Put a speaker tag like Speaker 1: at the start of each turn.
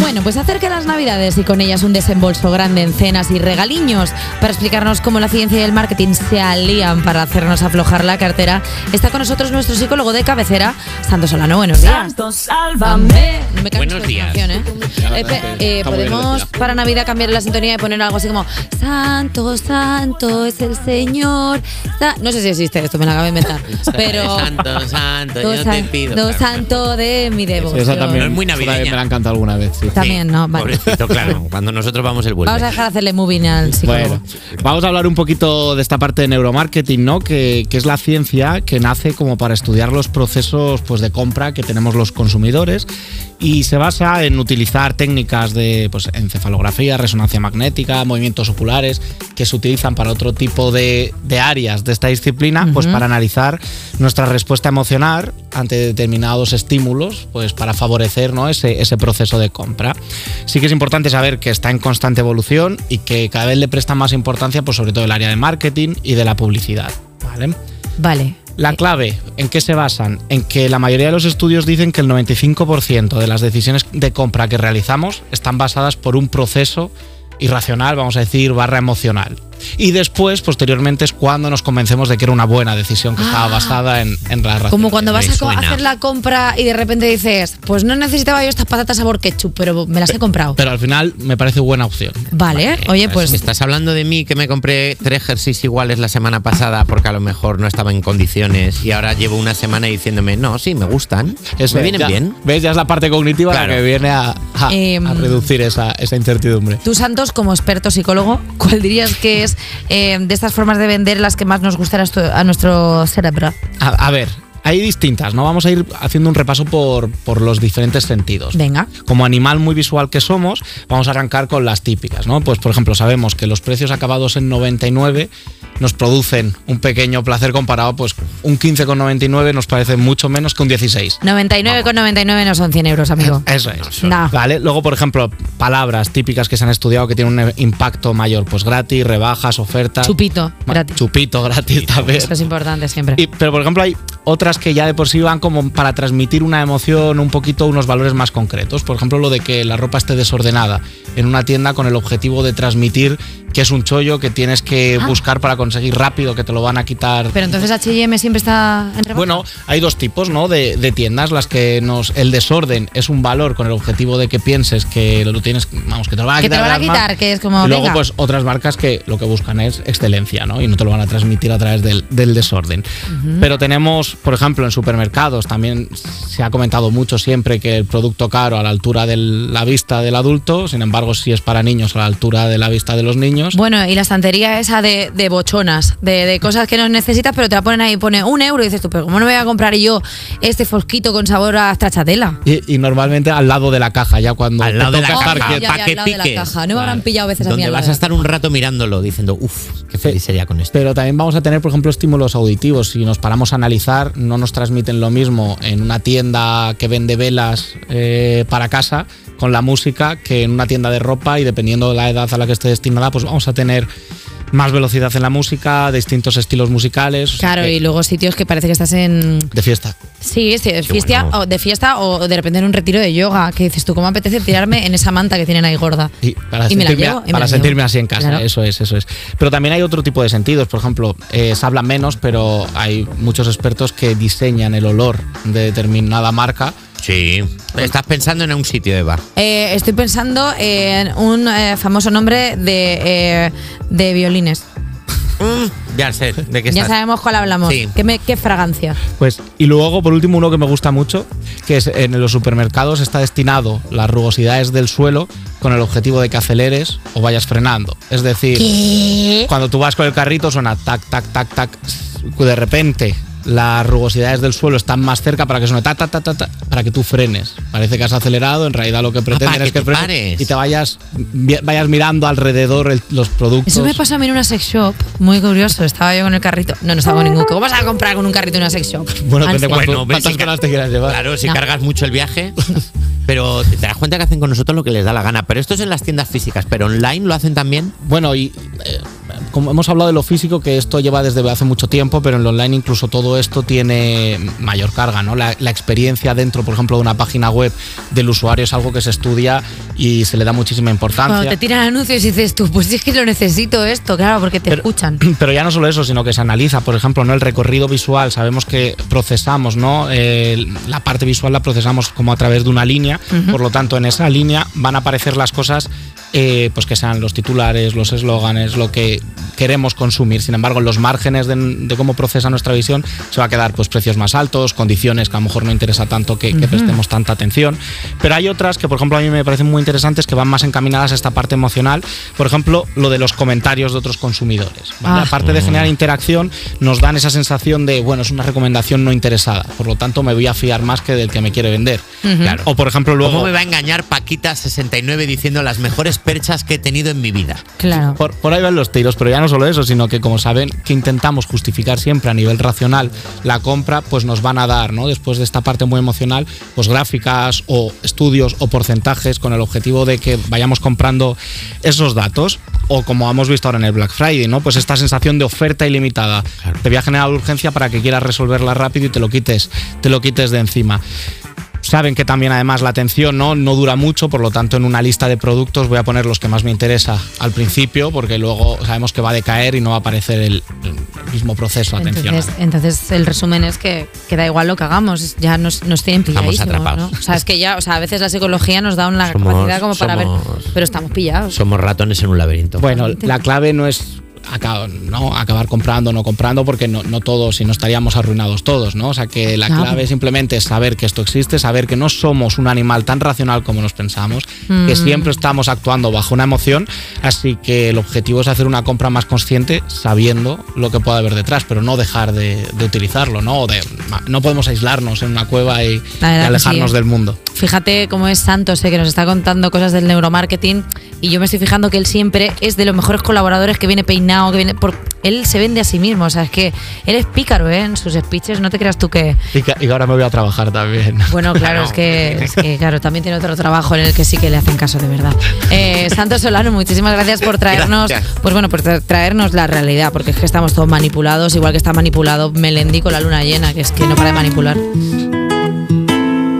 Speaker 1: Bueno, pues acerca las navidades y con ellas un desembolso grande en cenas y regaliños. Para explicarnos cómo la ciencia y el marketing se alían para hacernos aflojar la cartera, está con nosotros nuestro psicólogo de cabecera, Santos Solano. Buenos días.
Speaker 2: Santo, sálvame.
Speaker 1: No me canso
Speaker 3: Buenos días.
Speaker 1: canción, ¿eh? Eh, eh, podemos para Navidad cambiar la sintonía y poner algo así como Santo, Santo es el Señor. Sa- No sé si existe esto, me lo acabo de inventar. Pero.
Speaker 3: Santo, santo, yo te pido.
Speaker 1: santo de mi devoción.
Speaker 4: Sí, esa también,
Speaker 3: No es muy navideña.
Speaker 4: me la han cantado alguna vez. Sí.
Speaker 1: También, ¿no? Vale.
Speaker 3: Pobrecito, claro. Cuando nosotros vamos el vuelve.
Speaker 1: Vamos a dejar de hacerle moving al psicólogo.
Speaker 4: Bueno, vamos a hablar un poquito de esta parte de neuromarketing, ¿no? Que, que es la ciencia que nace como para estudiar los procesos pues, de compra que tenemos los consumidores y se basa en utilizar técnicas de pues, encefalografía, resonancia magnética, movimientos oculares que se utilizan para otro tipo de, de áreas de esta disciplina, pues para analizar nuestra respuesta emocional ante determinados estímulos, pues para favorecer ¿no? ese, ese proceso de compra. Sí que es importante saber que está en constante evolución y que cada vez le presta más importancia, pues sobre todo el área de marketing y de la publicidad. ¿vale?
Speaker 1: Vale.
Speaker 4: La clave, ¿en qué se basan? En que la mayoría de los estudios dicen que el 95% de las decisiones de compra que realizamos están basadas por un proceso irracional, vamos a decir, barra emocional. Y después, posteriormente, es cuando nos convencemos de que era una buena decisión que estaba basada en, en la razón.
Speaker 1: Como cuando vas a hacer la compra y de repente dices, pues no necesitaba yo estas patatas sabor ketchup, pero me las he comprado.
Speaker 4: Pero al final me parece buena opción.
Speaker 1: Vale, oye, pues
Speaker 3: Estás hablando de mí que me compré tres jerseys iguales la semana pasada porque a lo mejor no estaba en condiciones y ahora llevo una semana diciéndome, no, sí, me gustan.
Speaker 4: Eso
Speaker 3: me
Speaker 4: es,
Speaker 3: vienen
Speaker 4: ya-
Speaker 3: bien.
Speaker 4: ¿Ves? Ya es la parte cognitiva
Speaker 3: Claro.
Speaker 4: la que viene a, a-
Speaker 1: Em,
Speaker 4: a reducir esa, esa incertidumbre.
Speaker 1: tú, Santos, como experto psicólogo, ¿cuál dirías que es eh, de estas formas de vender las que más nos gustan a nuestro cerebro?
Speaker 4: A, a ver, hay distintas, ¿no? Vamos a ir haciendo un repaso por, por los diferentes sentidos.
Speaker 1: Venga.
Speaker 4: Como animal muy visual que somos, vamos a arrancar con las típicas, ¿no? Pues, por ejemplo, sabemos que los precios acabados en 99 nos producen un pequeño placer comparado, pues un 15,99 nos parece mucho menos que un 16.
Speaker 1: 99,99 no son 100 euros, amigo.
Speaker 4: Eso es.
Speaker 1: No.
Speaker 4: Vale, luego, por ejemplo, palabras típicas que se han estudiado que tienen un impacto mayor, pues gratis, rebajas, ofertas.
Speaker 1: Chupito, gratis.
Speaker 4: Chupito gratis también.
Speaker 1: Esto es importante siempre.
Speaker 4: Y- pero, por ejemplo, hay otras que ya de por sí van como para transmitir una emoción, un poquito, unos valores más concretos. Por ejemplo, lo de que la ropa esté desordenada en una tienda con el objetivo de transmitir que es un chollo que tienes que
Speaker 1: Ah.
Speaker 4: buscar para conseguir rápido, que te lo van a quitar.
Speaker 1: Pero entonces H&M siempre está en rebaja.
Speaker 4: Bueno, hay dos tipos ¿no? de, de tiendas, las que nos. El desorden es un valor con el objetivo de que pienses que lo tienes, vamos, que te lo van a
Speaker 1: que te
Speaker 4: quitar.
Speaker 1: lo van a
Speaker 4: de las
Speaker 1: quitar,
Speaker 4: manos.
Speaker 1: que es como,
Speaker 4: Y luego,
Speaker 1: venga.
Speaker 4: pues otras marcas que lo que buscan es excelencia, ¿no? Y no te lo van a transmitir a través del, del desorden. Pero tenemos, por ejemplo, en supermercados también se ha comentado mucho siempre que el producto caro a la altura de la vista del adulto, sin embargo, si es para niños a la altura de la vista de los niños.
Speaker 1: Bueno, y la estantería esa de, de bochonas, de, de cosas que no necesitas, pero te la ponen ahí, pone un euro y dices tú, pero ¿cómo no me voy a comprar yo este fosquito con sabor a stracciatella?
Speaker 4: Y, y normalmente al lado de la caja, ya cuando
Speaker 3: Al lado de la caja, que.
Speaker 1: No me habrán pillado veces a mí
Speaker 3: Donde
Speaker 1: al
Speaker 3: vas
Speaker 1: lado
Speaker 3: a estar un rato mirándolo, diciendo, uff, qué feliz sería con esto.
Speaker 4: Pero también vamos a tener, por ejemplo, estímulos auditivos. Si nos paramos a analizar, no nos transmiten lo mismo en una tienda que vende velas eh, para casa con la música que en una tienda de ropa y dependiendo de la edad a la que esté destinada, pues vamos a tener más velocidad en la música, distintos estilos musicales. o sea
Speaker 1: Claro,
Speaker 4: que-
Speaker 1: y luego sitios que parece que estás en...
Speaker 4: de fiesta.
Speaker 1: Sí, sí, de fiesta,
Speaker 3: bueno.
Speaker 1: o de fiesta o de repente en un retiro de yoga, que dices tú, ¿cómo apetece tirarme en esa manta que tienen ahí gorda?
Speaker 4: Y para
Speaker 1: Y me la
Speaker 4: sentirme,
Speaker 1: y me
Speaker 4: para
Speaker 1: la
Speaker 4: sentirme
Speaker 1: llevo.
Speaker 4: así en casa,
Speaker 1: Claro.
Speaker 4: eso es, eso es. Pero también hay otro tipo de sentidos, por ejemplo, eh, se habla menos, pero hay muchos expertos que diseñan el olor de determinada marca.
Speaker 3: Sí. Estás pensando en un sitio, Eva.
Speaker 1: Eh, estoy pensando en un eh, famoso nombre de, eh, de violines.
Speaker 3: Mm, ya sé de qué
Speaker 1: Ya
Speaker 3: estás.
Speaker 1: sabemos cuál hablamos.
Speaker 3: Sí.
Speaker 1: ¿Qué, me- qué fragancia?
Speaker 4: Pues, y luego, por último, uno que me gusta mucho, que es en los supermercados está destinado las rugosidades del suelo con el objetivo de que aceleres o vayas frenando. Es decir, cuando tú vas con el carrito suena tac, tac, tac, tac. De repente las rugosidades del suelo están más cerca para que suene ta, ta, ta, ta, ta, para que tú frenes. Parece que has acelerado, en realidad lo que pretenden es
Speaker 3: que
Speaker 4: frenes
Speaker 3: pares.
Speaker 4: y te vayas, vayas mirando alrededor el- los productos.
Speaker 1: Eso me pasó a mí en una sex shop. Muy curioso. Estaba yo con el carrito. No, no estaba con ningún. ¿Cómo vas a comprar con un carrito en una sex shop?
Speaker 4: Bueno,
Speaker 1: Ah,
Speaker 4: depende
Speaker 3: Bueno,
Speaker 4: cuántas
Speaker 3: si
Speaker 4: te quieras llevar.
Speaker 3: Claro, si
Speaker 1: No.
Speaker 3: cargas mucho el viaje. Pero te das cuenta que hacen con nosotros lo que les da la gana. Pero esto es en las tiendas físicas, pero online lo hacen también.
Speaker 4: Bueno, y eh, como hemos hablado de lo físico, que esto lleva desde hace mucho tiempo, pero en lo online incluso todo esto tiene mayor carga, ¿no? La, la experiencia dentro, por ejemplo, de una página web del usuario es algo que se estudia y se le da muchísima importancia.
Speaker 1: Cuando te tiran anuncios y dices tú, pues es que lo necesito esto, claro, porque te escuchan.
Speaker 4: Pero ya no solo eso, sino que se analiza, por ejemplo, ¿no? el recorrido visual. Sabemos que procesamos, ¿no? Eh, la parte visual la procesamos como a través de una línea, por lo tanto, en esa línea van a aparecer las cosas eh, pues que sean los titulares, los eslóganes, lo que queremos consumir. Sin embargo, en los márgenes de, cómo procesa nuestra visión se va a quedar pues precios más altos, condiciones que a lo mejor no interesa tanto que, prestemos tanta atención. Pero hay otras que, por ejemplo, a mí me parecen muy interesantes que van más encaminadas a esta parte emocional. Por ejemplo, lo de los comentarios de otros consumidores.
Speaker 1: Ah.
Speaker 4: Aparte de generar interacción, nos dan esa sensación de, bueno, es una recomendación no interesada. Por lo tanto, me voy a fiar más que del que me quiere vender.
Speaker 3: Claro.
Speaker 4: O, por ejemplo, luego...
Speaker 3: ¿Cómo me va a engañar Paquita69 diciendo las mejores perchas que he tenido en mi vida?
Speaker 1: Claro.
Speaker 4: Por, por ahí van los tiros, pero ya no solo eso, sino que como saben que intentamos justificar siempre a nivel racional la compra, pues nos van a dar, ¿no? Después de esta parte muy emocional, pues gráficas o estudios o porcentajes con el objetivo de que vayamos comprando esos datos o como hemos visto ahora en el Black Friday, ¿no? Pues esta sensación de oferta ilimitada. Te voy a generar urgencia para que quieras resolverla rápido y te lo quites, te lo quites de encima. Saben que también además la atención ¿no? no dura mucho, por lo tanto en una lista de productos voy a poner los que más me interesa al principio, porque luego sabemos que va a decaer y no va a aparecer el, el mismo proceso de atención.
Speaker 1: Entonces, entonces el resumen es que, que da igual lo que hagamos, ya nos, nos tienen
Speaker 3: Estamos
Speaker 1: pilladísimos, ¿no?
Speaker 3: atrapados.
Speaker 1: O sea, es que ya, o sea, a veces la psicología nos da una
Speaker 3: Somos-
Speaker 1: capacidad como para ver, pero estamos pillados.
Speaker 3: Somos ratones en un laberinto.
Speaker 4: Bueno, la clave no es ¿no? acabar comprando o no comprando, porque no, no todos, si no estaríamos arruinados todos, ¿no? O sea que la
Speaker 1: Claro.
Speaker 4: clave simplemente es saber que esto existe, saber que no somos un animal tan racional como nos pensamos, que
Speaker 1: Mm.
Speaker 4: siempre estamos actuando bajo una emoción, así que el objetivo es hacer una compra más consciente sabiendo lo que puede haber detrás, pero no dejar de, de utilizarlo, ¿no? O de- no podemos aislarnos en una cueva y, alejarnos
Speaker 1: sí.
Speaker 4: del mundo.
Speaker 1: Fíjate cómo es Santos, eh, que nos está contando cosas del neuromarketing y yo me estoy fijando que él siempre es de los mejores colaboradores que viene peinado, que viene por él se vende a sí mismo, o sea, es que él es pícaro, ¿eh? En sus speeches, no te creas tú que
Speaker 4: Y, que- y ahora me voy a trabajar también.
Speaker 1: bueno, claro, es que, es que, claro, también tiene otro trabajo en el que sí que le hacen caso de verdad. Eh, Santos Solano, muchísimas gracias por traernos,
Speaker 3: Gracias.
Speaker 1: pues bueno, por tra- traernos la realidad, porque es que estamos todos manipulados, igual que está manipulado Melendi con la luna llena, que es que no para de manipular.